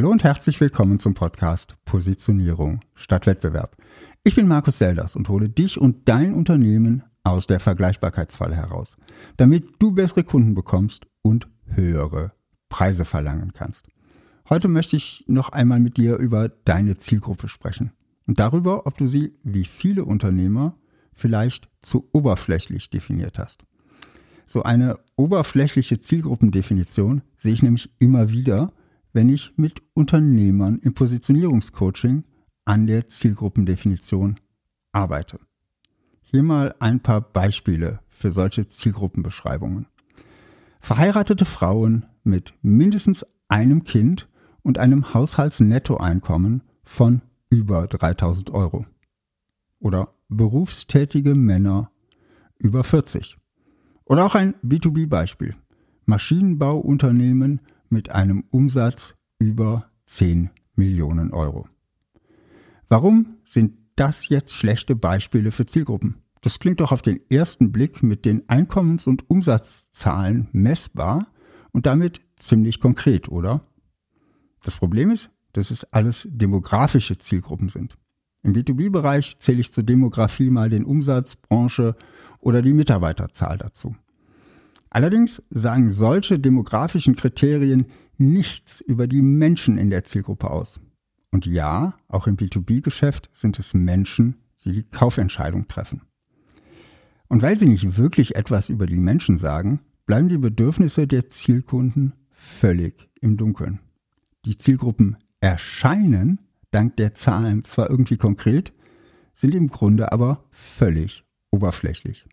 Hallo und herzlich willkommen zum Podcast Positionierung statt Wettbewerb. Ich bin Markus Selders und hole dich und dein Unternehmen aus der Vergleichbarkeitsfalle heraus, damit du bessere Kunden bekommst und höhere Preise verlangen kannst. Heute möchte ich noch einmal mit dir über deine Zielgruppe sprechen und darüber, ob du sie wie viele Unternehmer vielleicht zu oberflächlich definiert hast. So eine oberflächliche Zielgruppendefinition sehe ich nämlich immer wieder, wenn ich mit Unternehmern im Positionierungscoaching an der Zielgruppendefinition arbeite. Hier mal ein paar Beispiele für solche Zielgruppenbeschreibungen. Verheiratete Frauen mit mindestens einem Kind und einem Haushaltsnettoeinkommen von über 3000 Euro. Oder berufstätige Männer über 40. Oder auch ein B2B-Beispiel. Maschinenbauunternehmen mit einem Umsatz über 10 Millionen Euro. Warum sind das jetzt schlechte Beispiele für Zielgruppen? Das klingt doch auf den ersten Blick mit den Einkommens- und Umsatzzahlen messbar und damit ziemlich konkret, oder? Das Problem ist, dass es alles demografische Zielgruppen sind. Im B2B-Bereich zähle ich zur Demografie mal den Umsatz, Branche oder die Mitarbeiterzahl dazu. Allerdings sagen solche demografischen Kriterien nichts über die Menschen in der Zielgruppe aus. Und ja, auch im B2B-Geschäft sind es Menschen, die die Kaufentscheidung treffen. Und weil sie nicht wirklich etwas über die Menschen sagen, bleiben die Bedürfnisse der Zielkunden völlig im Dunkeln. Die Zielgruppen erscheinen dank der Zahlen zwar irgendwie konkret, sind im Grunde aber völlig oberflächlich.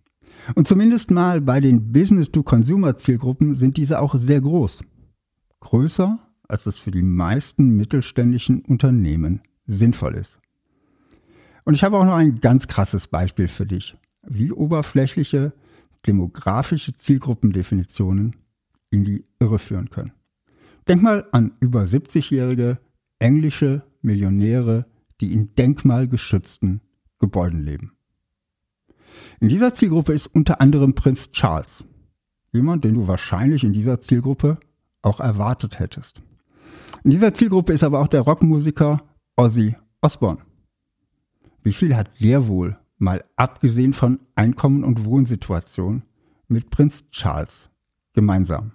Und zumindest mal bei den Business-to-Consumer-Zielgruppen sind diese auch sehr groß. Größer, als es für die meisten mittelständischen Unternehmen sinnvoll ist. Und ich habe auch noch ein ganz krasses Beispiel für dich, wie oberflächliche demografische Zielgruppendefinitionen in die Irre führen können. Denk mal an über 70-jährige englische Millionäre, die in denkmalgeschützten Gebäuden leben. In dieser Zielgruppe ist unter anderem Prinz Charles, jemand, den du wahrscheinlich in dieser Zielgruppe auch erwartet hättest. In dieser Zielgruppe ist aber auch der Rockmusiker Ozzy Osbourne. Wie viel hat der wohl, mal abgesehen von Einkommen und Wohnsituation, mit Prinz Charles gemeinsam?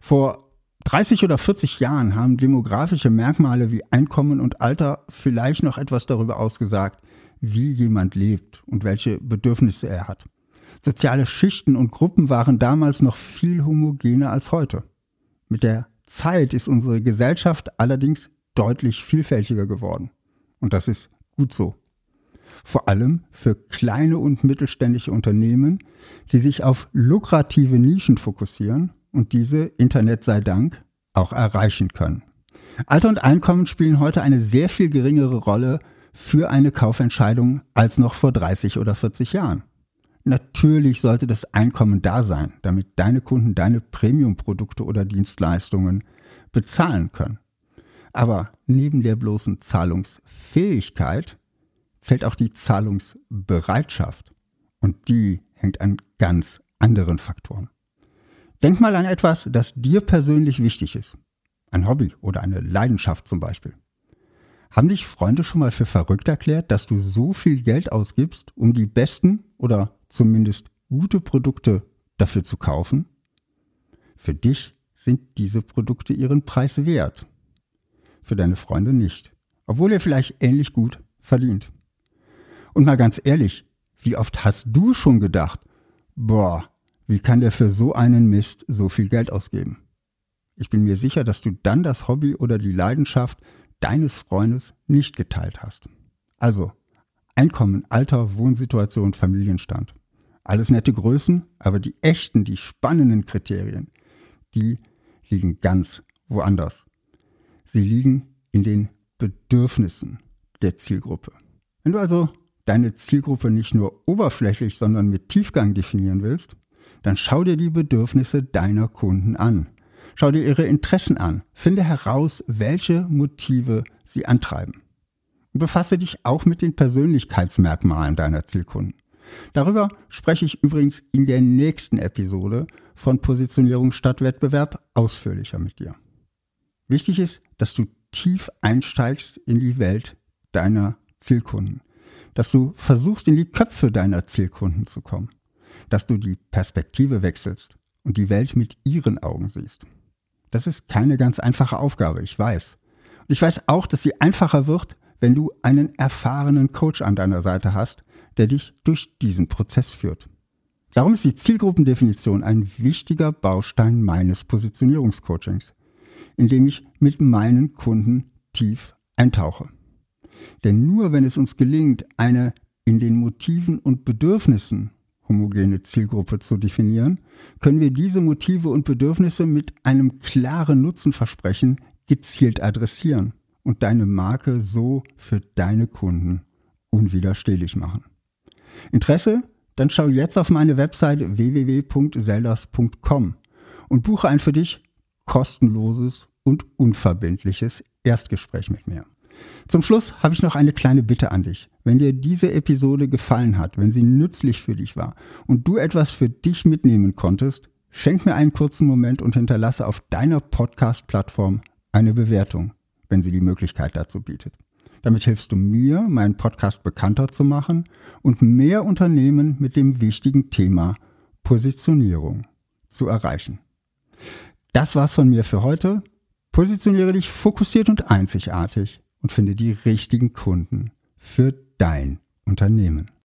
Vor 30 oder 40 Jahren haben demografische Merkmale wie Einkommen und Alter vielleicht noch etwas darüber ausgesagt, wie jemand lebt und welche Bedürfnisse er hat. Soziale Schichten und Gruppen waren damals noch viel homogener als heute. Mit der Zeit ist unsere Gesellschaft allerdings deutlich vielfältiger geworden. Und das ist gut so. Vor allem für kleine und mittelständische Unternehmen, die sich auf lukrative Nischen fokussieren und diese, Internet sei Dank, auch erreichen können. Alter und Einkommen spielen heute eine sehr viel geringere Rolle für eine Kaufentscheidung als noch vor 30 oder 40 Jahren. Natürlich sollte das Einkommen da sein, damit deine Kunden deine Premium-Produkte oder Dienstleistungen bezahlen können. Aber neben der bloßen Zahlungsfähigkeit zählt auch die Zahlungsbereitschaft. Und die hängt an ganz anderen Faktoren. Denk mal an etwas, das dir persönlich wichtig ist. Ein Hobby oder eine Leidenschaft zum Beispiel. Haben dich Freunde schon mal für verrückt erklärt, dass du so viel Geld ausgibst, um die besten oder zumindest gute Produkte dafür zu kaufen? Für dich sind diese Produkte ihren Preis wert. Für deine Freunde nicht. Obwohl ihr vielleicht ähnlich gut verdient. Und mal ganz ehrlich, wie oft hast du schon gedacht, boah, wie kann der für so einen Mist so viel Geld ausgeben? Ich bin mir sicher, dass du dann das Hobby oder die Leidenschaft deines Freundes nicht geteilt hast. Also, Einkommen, Alter, Wohnsituation, Familienstand. Alles nette Größen, aber die echten, die spannenden Kriterien, die liegen ganz woanders. Sie liegen in den Bedürfnissen der Zielgruppe. Wenn du also deine Zielgruppe nicht nur oberflächlich, sondern mit Tiefgang definieren willst, dann schau dir die Bedürfnisse deiner Kunden an. Schau dir ihre Interessen an. Finde heraus, welche Motive sie antreiben. Befasse dich auch mit den Persönlichkeitsmerkmalen deiner Zielkunden. Darüber spreche ich übrigens in der nächsten Episode von Positionierung statt Wettbewerb ausführlicher mit dir. Wichtig ist, dass du tief einsteigst in die Welt deiner Zielkunden, dass du versuchst, in die Köpfe deiner Zielkunden zu kommen, dass du die Perspektive wechselst und die Welt mit ihren Augen siehst. Das ist keine ganz einfache Aufgabe, ich weiß. Und ich weiß auch, dass sie einfacher wird, wenn du einen erfahrenen Coach an deiner Seite hast, der dich durch diesen Prozess führt. Darum ist die Zielgruppendefinition ein wichtiger Baustein meines Positionierungscoachings, in dem ich mit meinen Kunden tief eintauche. Denn nur wenn es uns gelingt, eine in den Motiven und Bedürfnissen homogene Zielgruppe zu definieren, können wir diese Motive und Bedürfnisse mit einem klaren Nutzenversprechen gezielt adressieren und deine Marke so für deine Kunden unwiderstehlich machen. Interesse? Dann schau jetzt auf meine Website www.selders.com und buche ein für dich kostenloses und unverbindliches Erstgespräch mit mir. Zum Schluss habe ich noch eine kleine Bitte an dich. Wenn dir diese Episode gefallen hat, wenn sie nützlich für dich war und du etwas für dich mitnehmen konntest, schenk mir einen kurzen Moment und hinterlasse auf deiner Podcast-Plattform eine Bewertung, wenn sie die Möglichkeit dazu bietet. Damit hilfst du mir, meinen Podcast bekannter zu machen und mehr Unternehmen mit dem wichtigen Thema Positionierung zu erreichen. Das war's von mir für heute. Positioniere dich fokussiert und einzigartig und finde die richtigen Kunden für dein Unternehmen.